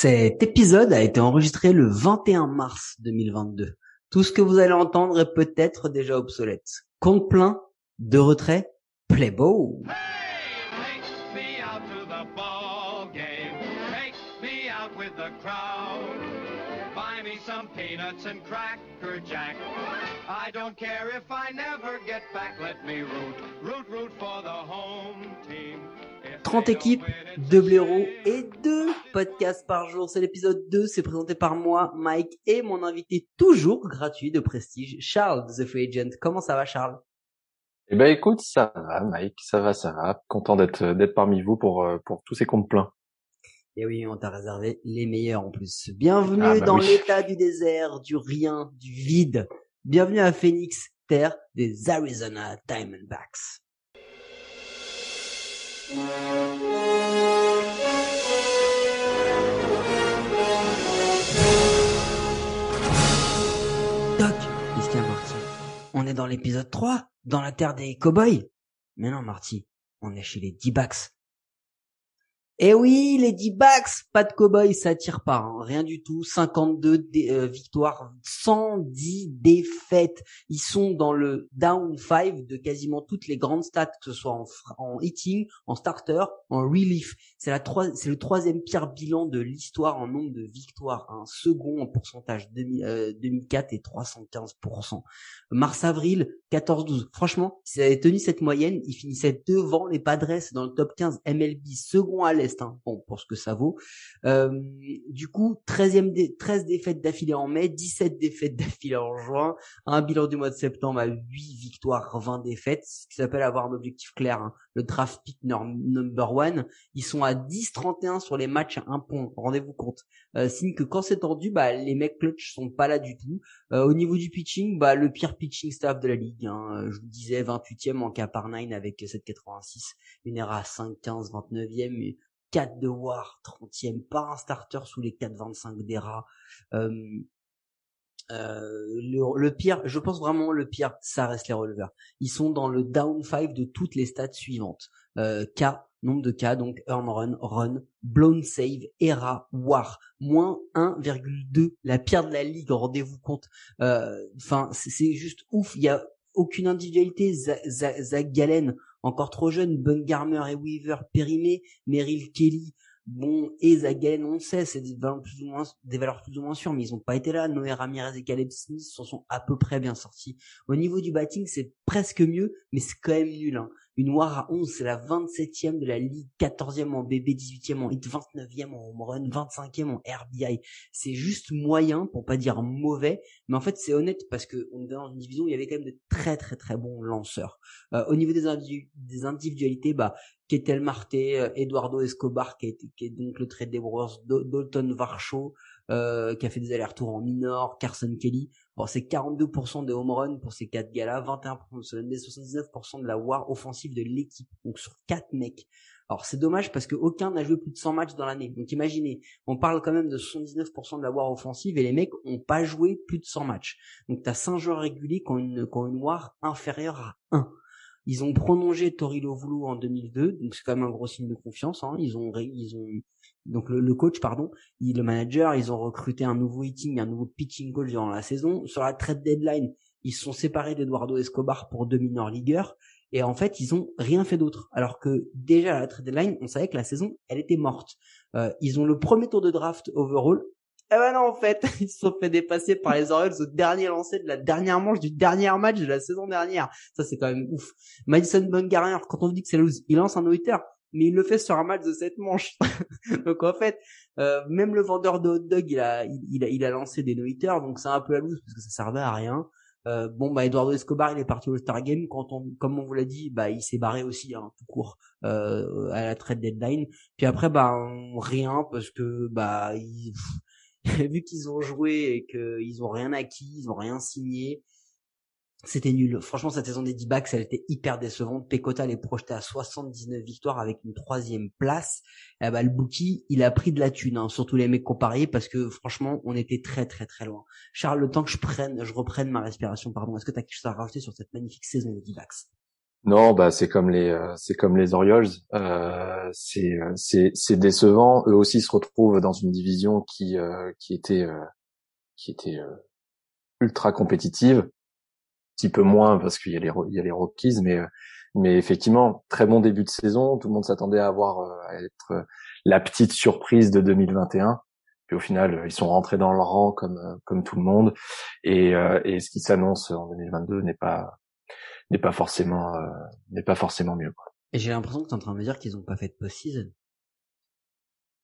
Cet épisode a été enregistré le 21 mars 2022. Tout ce que vous allez entendre est peut-être déjà obsolète. Compte plein, de retrait, play root, root for the home team. If 30 they don't équipes, win, it's 2 a blaireaux et 2 podcasts par jour. C'est l'épisode 2, c'est présenté par moi, Mike, et mon invité toujours gratuit de prestige, Charles, The Free Agent. Comment ça va, Charles? Eh ben écoute, ça va, Mike, ça va, ça va. Content d'être d'être parmi vous pour euh, pour tous ces comptes pleins. Et oui, on t'a réservé les meilleurs en plus. Bienvenue Ah bah dans oui. l'état du désert, du rien, du vide. Bienvenue à Phoenix, terre des Arizona Diamondbacks. Doc, a, Marty On est dans l'épisode 3, dans la terre des cowboys. Mais non, Marty, on est chez les D-backs. Eh oui, les D-backs, pas de cowboys, ça tire pas, hein, rien du tout. 52 dé- euh, victoires, 110 défaites. Ils sont dans le down 5 de quasiment toutes les grandes stats, que ce soit en, hitting, en starter, en relief. C'est la c'est le troisième pire bilan de l'histoire en nombre de victoires. Un second en pourcentage 2000, euh, 2004 et 315%. Mars-avril, 14-12. Franchement, s'ils avaient tenu cette moyenne, ils finissaient devant les Padres dans le top 15 MLB, second à l'Est, hein, bon, pour ce que ça vaut. Euh, du coup, 13e dé- 13 défaites d'affilée en mai, 17 défaites d'affilée en juin, un bilan du mois de septembre à 8 victoires, 20 défaites, ce qui s'appelle avoir un objectif clair, hein, le draft pick number one. Ils sont à 10-31 sur les matchs à un point, rendez-vous compte. Euh, signe que quand c'est tendu, bah, les mecs clutch sont pas là du tout. Euh, au niveau du pitching, bah, le pire pitching staff de la ligue. Hein. Euh, Je vous disais 28e en K par 9 avec 7,86. Une ERA à 5,15, 29e. Et 4 de WAR, 30e. Pas un starter sous les 4,25 d'ERA. Euh, euh, le, pire, je pense vraiment le pire, ça reste les releveurs. Ils sont dans le down 5 de toutes les stats suivantes. Euh, K, nombre de K, donc earn run, run, blown save, ERA, WAR, moins 1,2, la pire de la ligue, rendez-vous compte. Euh, Enfin, c'est juste ouf. Il y a aucune individualité. Za- Za- Zach Gallen, encore trop jeune. Bungarmer et Weaver périmés. Merrill Kelly, bon, et Zach Gallen, on sait, c'est des valeurs plus ou moins, des valeurs plus ou moins sûres, mais ils ont pas été là. Noé Ramirez et Caleb Smith s'en sont à peu près bien sortis. Au niveau du batting, c'est presque mieux, mais c'est quand même nul. Hein. Une WAR à 11, c'est la 27e de la ligue, 14e en BB, 18e en hit, 29e en home run, 25e en RBI. C'est juste moyen, pour pas dire mauvais, mais en fait c'est honnête parce que on est dans une division où il y avait quand même de très très très bons lanceurs. Euh, au niveau des, individu- des individualités, bah Ketel Marte, euh, Eduardo Escobar qui, est donc le trade des Brewers, Dalton Varsho euh, qui a fait des allers-retours en minor, Carson Kelly. Bon, c'est 42% de home run pour ces quatre gars-là, 21% de Solemn, 79% de la war offensive de l'équipe. Donc sur quatre mecs. Alors c'est dommage parce que aucun n'a joué plus de 100 matchs dans l'année. Donc imaginez, on parle quand même de 79% de la war offensive et les mecs ont pas joué plus de 100 matchs. Donc t'as 5 joueurs réguliers qui ont une, qui ont une war inférieure à 1. Ils ont prolongé Tori Lovulu en 2002, donc c'est quand même un gros signe de confiance. Hein. Ils ont, ils ont donc le, le coach, pardon, il, le manager, ils ont recruté un nouveau hitting, un nouveau pitching coach durant la saison. Sur la trade deadline, ils se sont séparés d'Eduardo Escobar pour deux minor ligueurs. Et en fait, ils ont rien fait d'autre. Alors que déjà à la trade deadline, on savait que la saison, elle était morte. Euh, ils ont le premier tour de draft overall. Eh ben non, en fait, ils se sont fait dépasser par les Orioles au dernier lancer de la dernière manche du dernier match de la saison dernière. Ça, c'est quand même ouf. Madison Bumgarner, quand on dit que c'est lose, il lance un no-hitter, mais il le fait sur un match de cette manche. donc en fait, euh, même le vendeur de hot dog, il a, il, a, il a lancé des no-hitters, donc c'est un peu la loose parce que ça servait à rien. Euh, bon bah Eduardo Escobar il est parti au Star Game quand on comme on vous l'a dit bah il s'est barré aussi hein, tout court euh, à la trade deadline puis après bah rien parce que bah vu qu'ils ont joué et qu'ils ont rien acquis ils ont rien signé c'était nul. Franchement, cette saison des D-backs, elle était hyper décevante. Pecota les projeté à 79 victoires avec une troisième place. Eh ben, le bookie, il a pris de la thune, hein, surtout les mecs comparés, parce que franchement, on était très très très loin. Charles, le temps que je prenne, je reprenne ma respiration, pardon. Est-ce que tu as quelque chose à rajouter sur cette magnifique saison des D-backs Non, bah c'est comme les euh, c'est comme les Orioles. Euh, c'est c'est c'est décevant. Eux aussi se retrouvent dans une division qui euh, qui était euh, qui était euh, ultra compétitive. Un petit peu moins parce qu'il y a les il y a les Rockies, mais mais effectivement très bon début de saison. Tout le monde s'attendait à avoir à être la petite surprise de 2021. Puis au final, ils sont rentrés dans le rang comme comme tout le monde. Et, et ce qui s'annonce en 2022 n'est pas n'est pas forcément euh, n'est pas forcément mieux. Quoi. Et j'ai l'impression que tu es en train de me dire qu'ils ont pas fait de post-season.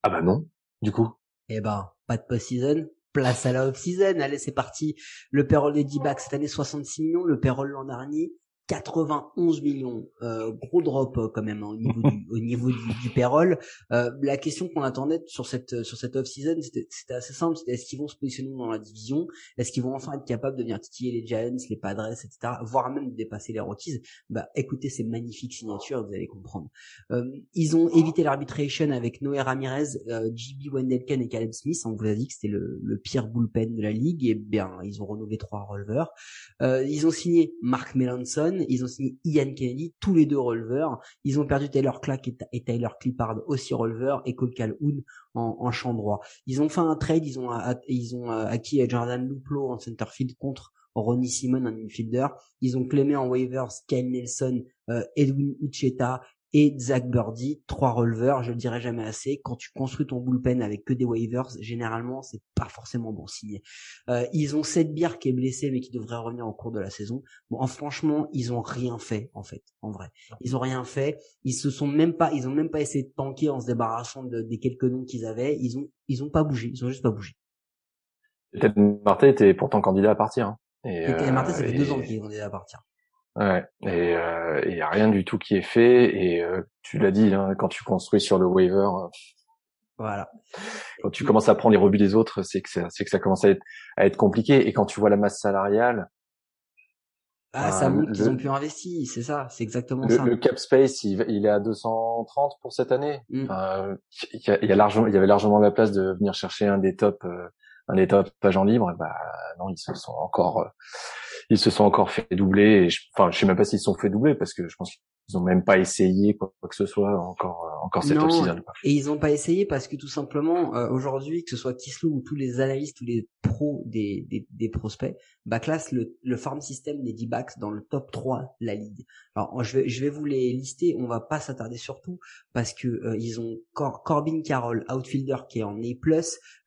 Ah bah non, du coup. Eh ben, pas de post-season, place à la off-season. Allez, c'est parti. Le payroll des D-backs cette année 66 millions, le payroll l'an dernier 91 millions, euh, gros drop euh, quand même hein, au niveau du, au niveau du, du payroll. Euh, la question qu'on attendait sur cette sur cette off season, c'était assez simple, c'était est-ce qu'ils vont se positionner dans la division, est-ce qu'ils vont enfin être capables de venir titiller les Giants, les Padres, etc., voire même dépasser les Rockies? Bah, écoutez ces magnifiques signatures, vous allez comprendre. Euh, ils ont évité l'arbitration avec Noé Ramirez, euh, JB Wendelken et Caleb Smith. On vous a dit que c'était le, le, pire bullpen de la ligue, et bien ils ont renouvelé trois releveurs. Euh, ils ont signé Mark Melanson ils ont signé Ian Kennedy, tous les deux releveurs. Ils ont perdu Taylor Clack et, Tyler Clippard, aussi releveur, et Cole Calhoun en, champ droit. Ils ont fait un trade, ils ont, ils ont euh, acquis Jordan Luplo en centerfield contre Ronnie Simon en infielder. Ils ont clémé en waivers Kyle Nelson, euh, Edwin Ucheta et Zach Birdie, trois releveurs, je le dirai jamais assez. Quand tu construis ton bullpen avec que des waivers, généralement, c'est pas forcément bon signe. Euh, ils ont Seth Beer qui est blessé, mais qui devrait revenir au cours de la saison. Bon, franchement, ils ont rien fait, en fait, en vrai. Ils ont rien fait. Ils se sont même pas, ils ont même pas essayé de tanker en se débarrassant des quelques noms qu'ils avaient. Ils ont, ils ont pas bougé. Ils ont juste pas bougé. Peut-être Martin était pourtant candidat à partir. Hein. Et, et Martin, ça fait deux ans qu'il est candidat à partir. Ouais, et euh, il y a rien du tout qui est fait. Et euh, tu l'as dit, hein, quand tu construis sur le waiver, euh, voilà. Quand tu commences à prendre les rebuts des autres, c'est que ça, c'est que ça commence à être, à être compliqué. Et quand tu vois la masse salariale, ah, ça montre qu'ils ont pu investir, c'est ça, c'est exactement le, ça. Le cap space, il, il, est à 230 pour cette année. Mm. il, y a, il, y a largement, il y avait largement la place de venir chercher un des top, un des top agents libres. Bah non, ils se sont encore ils se sont encore fait doubler. Et je, enfin, je sais même pas s'ils se sont fait doubler parce que je pense qu'ils ont même pas essayé quoi, que ce soit encore euh, encore cette off-season. Et ils ont pas essayé parce que tout simplement euh, aujourd'hui, que ce soit Kislu ou tous les analystes, tous les pros des, des, des prospects, bah classe le, le farm system des D-backs dans le top 3 de la ligue. Alors je vais je vais vous les lister, on va pas s'attarder sur tout parce que euh, ils ont Corbin Carroll, outfielder qui est en A+,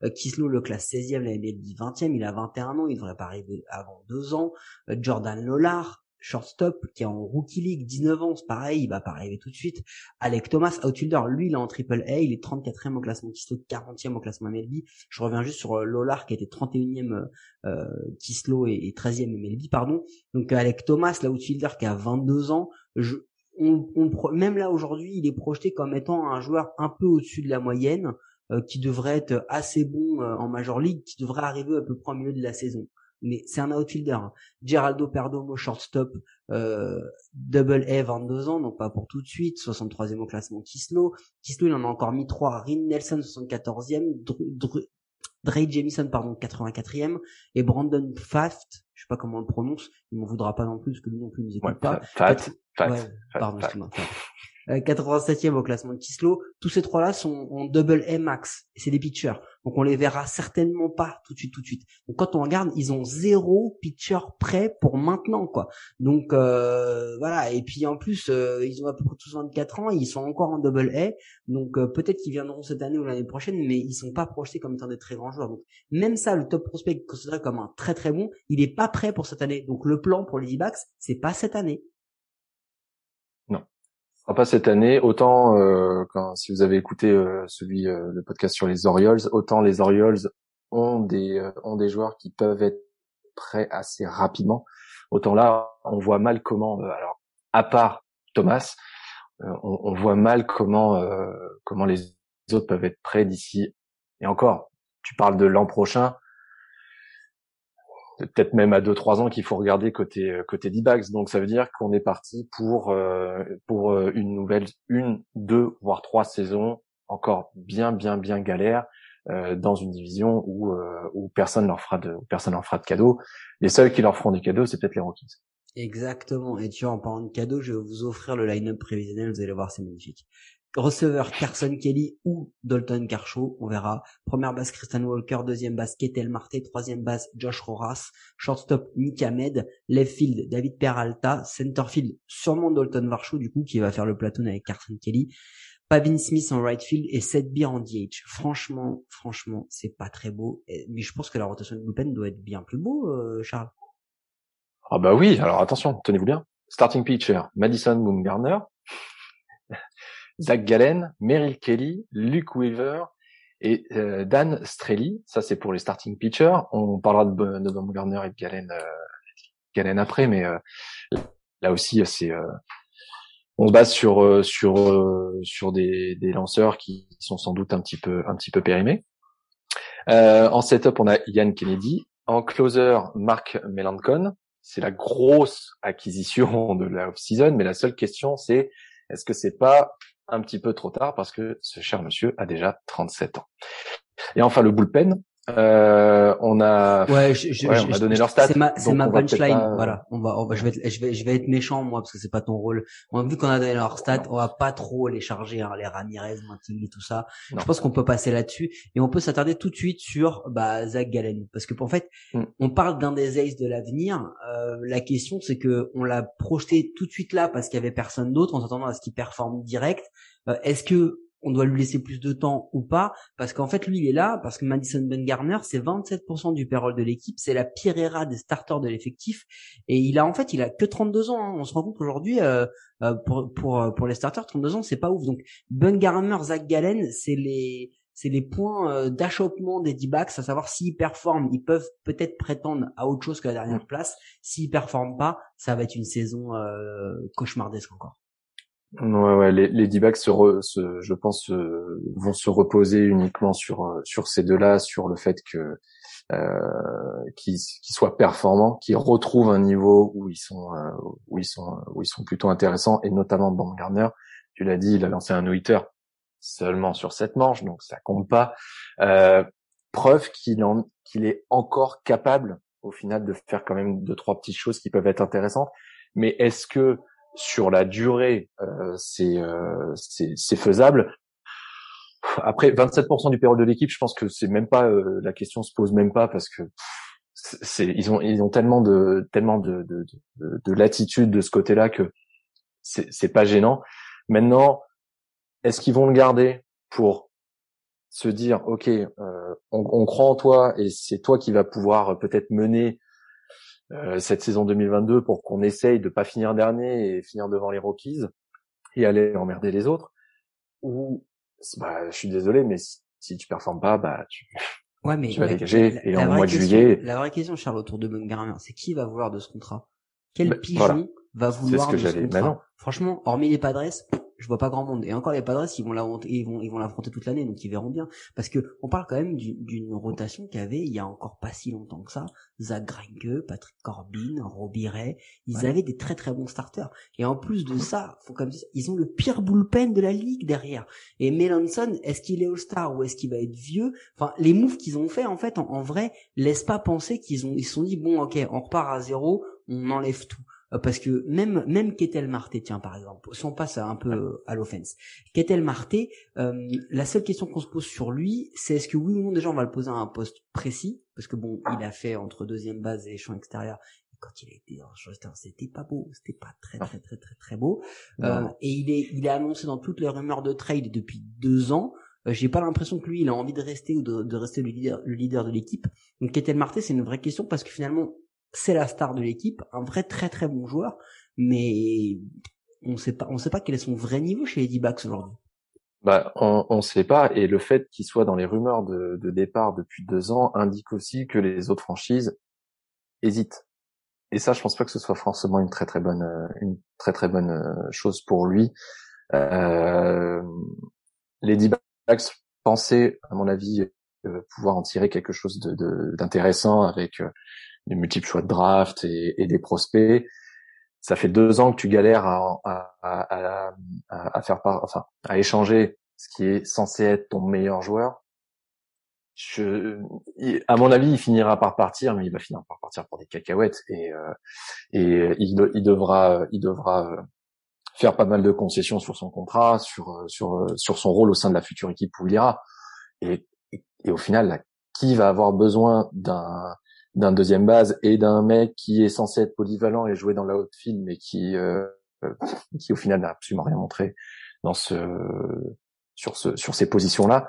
euh, Kislo le classe 16e, la MLB 20e, il a 21 ans, il devrait pas arriver avant deux ans. Euh, Jordan Lollar, shortstop qui est en rookie league 19 ans c'est pareil il va pas arriver tout de suite. Alec Thomas outfielder lui il est en triple A il est 34e au classement Kislo 40e au classement MLB je reviens juste sur euh, Lolar qui était 31e euh, Kislo et, 13e MLB pardon. Donc Alec Thomas l'outfielder qui a 22 ans même là aujourd'hui il est projeté comme étant un joueur un peu au-dessus de la moyenne euh, qui devrait être assez bon euh, en Major League qui devrait arriver à peu près au milieu de la saison mais c'est un outfielder. Hein. Geraldo Perdomo, shortstop, euh, double A, 22 ans, donc pas pour tout de suite, 63e au classement Kislo. Kislo, il en a encore mis 3. Rin Nelson, 74e. Dre, Jamison, pardon, 84e. Et Brandon Faft, je sais pas comment on le prononce, il m'en voudra pas non plus, parce que lui non plus il nous écoute pas. Fat, ouais, pardon, excuse-moi. 87e euh, au classement de Kislo. Tous ces trois-là sont en double A max. C'est des pitchers. Donc on les verra certainement pas tout de suite, tout de suite. Donc quand on regarde, ils ont zéro pitcher prêt pour maintenant, quoi. Donc euh, voilà. Et puis en plus, euh, ils ont à peu près tous 24 ans, ils sont encore en double A. Donc peut-être qu'ils viendront cette année ou l'année prochaine, mais ils sont pas projetés comme étant des très grands joueurs. Donc même ça, le top prospect considéré comme un très très bon, il est pas prêt pour cette année. Donc le plan pour les D-backs, c'est pas cette année pas cette année. Autant euh, quand, si vous avez écouté euh, celui euh, le podcast sur les Orioles, autant les Orioles ont des euh, ont des joueurs qui peuvent être prêts assez rapidement. Autant là, on voit mal comment. alors, à part Thomas, on, on, voit mal comment comment les autres peuvent être prêts d'ici. Et encore, tu parles de l'an prochain peut-être même à 2-3 ans qu'il faut regarder côté euh, côté D-backs. Donc ça veut dire qu'on est parti pour euh, pour euh, une nouvelle une, deux voire trois saisons encore bien bien bien galère dans une division où où personne leur fera de personne leur fera de cadeaux. Les seuls qui leur feront des cadeaux, c'est peut-être les Rockies. Exactement. Et tu vois, en parlant de cadeaux, je vais vous offrir le line-up prévisionnel. Vous allez voir, c'est magnifique. Receveur Carson Kelly ou Dalton Kershaw, on verra. Première base Christian Walker, deuxième base Ketel Marte, troisième base Josh Roras, shortstop Nick Ahmed, left field David Peralta, center field sûrement Dalton Varsho du coup qui va faire le platoon avec Carson Kelly, Pavin Smith en right field et Seth Beer en DH. Franchement, franchement, c'est pas très beau. Mais je pense que la rotation de bullpen doit être bien plus beau, euh, Charles. Ah bah oui, alors attention, tenez-vous bien. Starting pitcher, Madison Bumgarner, Zach Gallen, Merrill Kelly, Luke Weaver et euh, Dan Strelly. Ça, c'est pour les starting pitchers. On parlera de, de Bumgarner et de Gallen, euh, Gallen après, mais euh, là aussi, c'est on se base sur sur sur des, des lanceurs qui sont sans doute un petit peu un petit peu périmés. en setup, on a Ian Kennedy. En closer, Mark Melancon. C'est la grosse acquisition de la off-season, mais la seule question, c'est est-ce que c'est pas un petit peu trop tard parce que ce cher monsieur a déjà 37 ans. Et enfin le bullpen, euh, on a, ouais, je, je, ouais, on a donné leur stats. C'est ma, c'est ma punchline. Voilà, on va, on va, je vais, être, je vais, je vais être méchant moi parce que c'est pas ton rôle. On, vu qu'on a donné leur stats, on va pas trop les charger, hein, les Ramirez, Martinelli, tout ça. Je pense qu'on peut passer là-dessus et on peut s'attarder tout de suite sur bah, Zach Gallen parce que en fait, mm. on parle d'un des aces de l'avenir. Euh, la question c'est que on l'a projeté tout de suite là parce qu'il y avait personne d'autre en s'attendant à ce qu'il performe direct. Euh, est-ce que on doit lui laisser plus de temps ou pas parce qu'en fait lui il est là parce que Madison Ben Garner c'est 27% du payroll de l'équipe c'est la pire era des starters de l'effectif et il a en fait il a que 32 ans hein. on se rend compte qu'aujourd'hui euh, euh, pour pour euh, pour les starters 32 ans c'est pas ouf donc Ben Garner Zach Gallen c'est les c'est les points d'achoppement des D-backs, à savoir s'ils performent, ils peuvent peut-être prétendre à autre chose que la dernière place. S'ils performent pas, ça va être une saison cauchemardesque encore. Ouais, ouais, les, les D-backs se, se, je pense, euh, vont se reposer uniquement sur euh, sur ces deux-là, sur le fait que euh, qu'ils soient performants, qu'ils retrouvent un niveau où ils sont euh, où ils sont où ils sont plutôt intéressants, et notamment Baumgartner. Tu l'as dit, il a lancé un no seulement sur cette manche, donc ça compte pas. Euh, preuve qu'il en qu'il est encore capable au final de faire quand même deux trois petites choses qui peuvent être intéressantes. Mais est-ce que sur la durée, euh, euh, c'est c'est faisable. Après, 27% du payroll de l'équipe, je pense que c'est même pas euh, la question se pose même pas parce que c'est ils ont ils ont tellement de tellement de de, de, de latitude de ce côté-là que c'est pas gênant. Maintenant, est-ce qu'ils vont le garder pour se dire ok, euh, on, on, croit en toi et c'est toi qui va pouvoir peut-être mener cette saison 2022 pour qu'on essaye de pas finir dernier et finir devant les Rockies et aller emmerder les autres. Ou bah je suis désolé mais si, tu performes pas bah tu ouais mais tu vas dégager et en mois de juillet la vraie question Charles autour de Bumgarner c'est qui va vouloir de ce contrat? Quel bah, pigeon va vouloir de ce contrat? franchement hormis les Padres je vois pas grand monde. Et encore les Padres, ils vont l'affronter, ils vont, ils vont l'affronter toute l'année, donc ils verront bien. Parce que on parle quand même d'une rotation qui avait il y a encore pas si longtemps que ça. Zach Greinke, Patrick Corbin, Robbie Ray, ils avaient des très très bons starters. Et en plus de ça, faut comme ils ont le pire bullpen de la ligue derrière. Et Melanson, est-ce qu'il est All-Star ou est-ce qu'il va être vieux? Enfin, les moves qu'ils ont fait en fait, en, en vrai, laissent pas penser qu'ils ont, ils se sont dit bon, ok, on repart à zéro, on enlève tout. Euh, parce que même même Ketel Marté tiens par exemple si on passe un peu à l'offense Ketel Marté euh, la seule question qu'on se pose sur lui c'est est-ce que oui ou non déjà on va le poser à un poste précis? Parce que bon il a fait entre deuxième base et champ extérieur quand il a été en Showstone, c'était pas beau, c'était pas très très très très très beau. Euh, et il est il est annoncé dans toutes les rumeurs de trade depuis deux ans. Euh, J'ai pas l'impression que lui il a envie de rester ou de, de rester le leader le leader de l'équipe. Donc Ketel Marté c'est une vraie question parce que finalement c'est la star de l'équipe, un vrai très très bon joueur, mais on sait pas, on sait pas quel est son vrai niveau chez les D-backs aujourd'hui. Bah, on, on sait pas, et le fait qu'il soit dans les rumeurs de, de, départ depuis deux ans indique aussi que les autres franchises hésitent. Et ça, je pense pas que ce soit forcément une très très bonne, une très très bonne euh, chose pour lui. Euh, les D-backs pensaient, à mon avis, euh, pouvoir en tirer quelque chose d'intéressant de, avec euh, des multiples choix de draft et, et, des prospects. Ça fait deux ans que tu galères à, à, à, à, faire part, enfin, à échanger ce qui est censé être ton meilleur joueur. je, à mon avis, il finira par partir, mais il va finir par partir pour des cacahuètes et euh, et il, il, devra il devra faire pas mal de concessions sur son contrat, sur sur sur son rôle au sein de la future équipe où il ira. Et et au final, là, qui va avoir besoin d'un d'un deuxième base et d'un mec qui est censé être polyvalent et jouer dans la haute file, mais qui euh, qui au final n'a absolument rien montré dans ce sur ce sur ces positions là.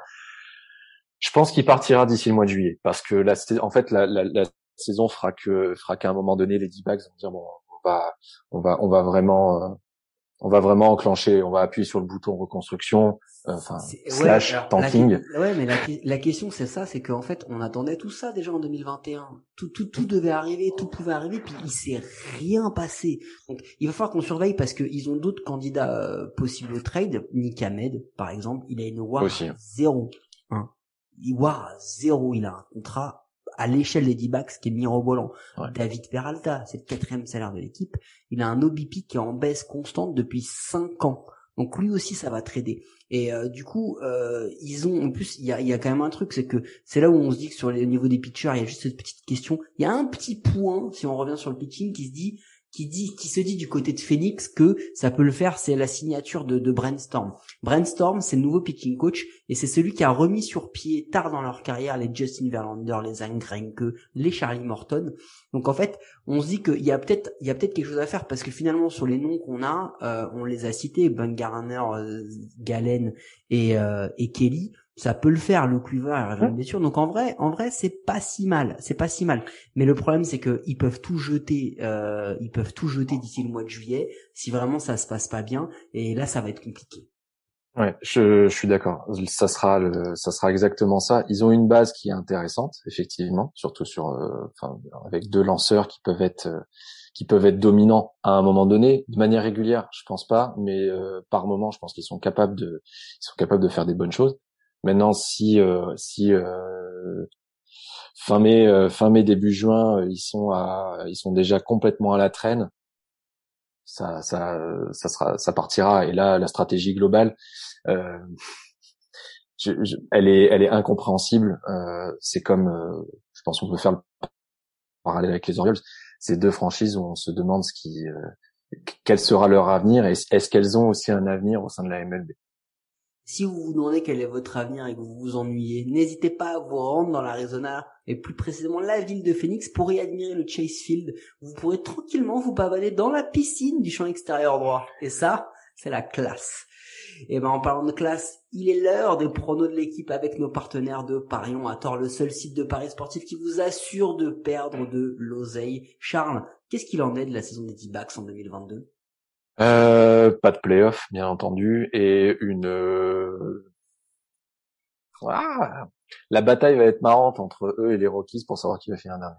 Je pense qu'il partira d'ici le mois de juillet parce que en fait la, la, la saison fera que fera qu'à un moment donné les D-backs vont dire bon on va on va on va vraiment euh, on va vraiment enclencher, on va appuyer sur le bouton reconstruction, euh, enfin slash tanking. ouais, mais la, la question c'est ça, c'est qu'en fait on attendait tout ça déjà en 2021. Tout, tout, tout devait arriver, tout pouvait arriver, puis il s'est rien passé. Donc il va falloir qu'on surveille parce qu'ils ont d'autres candidats euh, possibles au trade. Nick Ahmed, par exemple, il a une WAR zéro. Hein. WAR zéro, il a un contrat à l'échelle des D-backs qui est mirobolant. David Peralta, c'est le quatrième salaire de l'équipe. Il a un OBP qui est en baisse constante depuis cinq ans. Donc lui aussi, ça va trader. Et euh, du coup, euh, ils ont en plus, il y a, y a, quand même un truc, c'est que c'est là où on se dit que sur le niveau des pitchers, il y a juste cette petite question. Il y a un petit point, si on revient sur le pitching, qui se dit qui dit, qui se dit du côté de Phoenix que ça peut le faire, c'est la signature de, de Brainstorm. Brainstorm, c'est le nouveau pitching coach et c'est celui qui a remis sur pied tard dans leur carrière les Justin Verlander, les Zach les Charlie Morton. Donc en fait, on se dit qu'il y a peut-être, il y a peut-être quelque chose à faire parce que finalement sur les noms qu'on a, euh, on les a cités, Ben Garner, euh, Galen et, euh, et Kelly ça peut le faire le Quiver revient une blessure. Donc en vrai en vrai c'est pas si mal. C'est pas si mal. Mais le problème c'est que ils peuvent tout jeter euh, ils peuvent tout jeter d'ici le mois de juillet si vraiment ça se passe pas bien. Et là ça va être compliqué. Ouais je, je suis d'accord. Ça sera le, ça sera exactement ça. Ils ont une base qui est intéressante effectivement surtout sur euh, enfin avec deux lanceurs qui peuvent être euh, qui peuvent être dominants à un moment donné de manière régulière je pense pas. Mais euh, par moment je pense qu'ils sont capables de ils sont capables de faire des bonnes choses Maintenant, si euh, si euh, fin mai euh, fin mai début juin, ils sont à ils sont déjà complètement à la traîne, ça ça ça sera ça partira. Et là, la stratégie globale, je, elle est elle est incompréhensible. c'est comme je pense qu'on peut faire le parallèle avec les Orioles. Ces deux franchises où on se demande ce qui quel sera leur avenir et est-ce qu'elles ont aussi un avenir au sein de la MLB. Si vous vous demandez quel est votre avenir et que vous vous ennuyez, n'hésitez pas à vous rendre dans l'Arizona et plus précisément la ville de Phoenix pour y admirer le Chase Field. Vous pourrez tranquillement vous pavaner dans la piscine du champ extérieur droit. Et ça, c'est la classe. Et ben en parlant de classe, il est l'heure des pronos de l'équipe avec nos partenaires de Parion à tort, le seul site de paris sportif qui vous assure de perdre de l'oseille. Charles, qu'est-ce qu'il en est de la saison des D-backs en 2022 euh, pas de playoff, bien entendu, et une. Euh, ah, la bataille va être marrante entre eux et les Rockies pour savoir qui va finir dernier.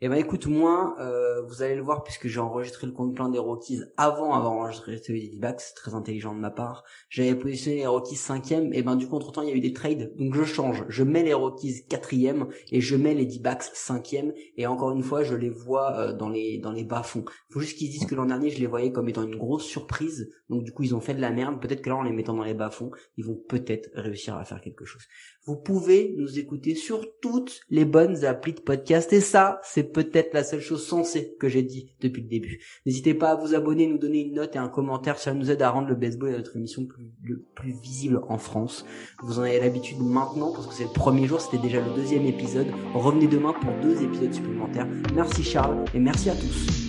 Eh ben écoute, moi, euh, vous allez le voir puisque j'ai enregistré le compte plein des Rockies avant avoir enregistré les D-backs, c'est très intelligent de ma part. J'avais positionné les Rockies cinquième, et ben du coup entre temps il y a eu des trades, donc je change. Je mets les Rockies quatrième et je mets les D-backs cinquième, et encore une fois je les vois euh, dans les dans les bas fonds. Faut juste qu'ils disent que l'an dernier je les voyais comme étant une grosse surprise, donc du coup ils ont fait de la merde. Peut-être que là en les mettant dans les bas fonds, ils vont peut-être réussir à faire quelque chose. Vous pouvez nous écouter sur toutes les bonnes applis de podcast, et c'est peut-être la seule chose sensée que j'ai dit depuis le début. N'hésitez pas à vous abonner, nous donner une note et un commentaire, ça nous aide à rendre le baseball et notre émission plus, plus visible en France. Vous en avez l'habitude maintenant parce que c'est le premier jour, c'était déjà le deuxième épisode. Revenez demain pour deux épisodes supplémentaires. Merci Charles et merci à tous.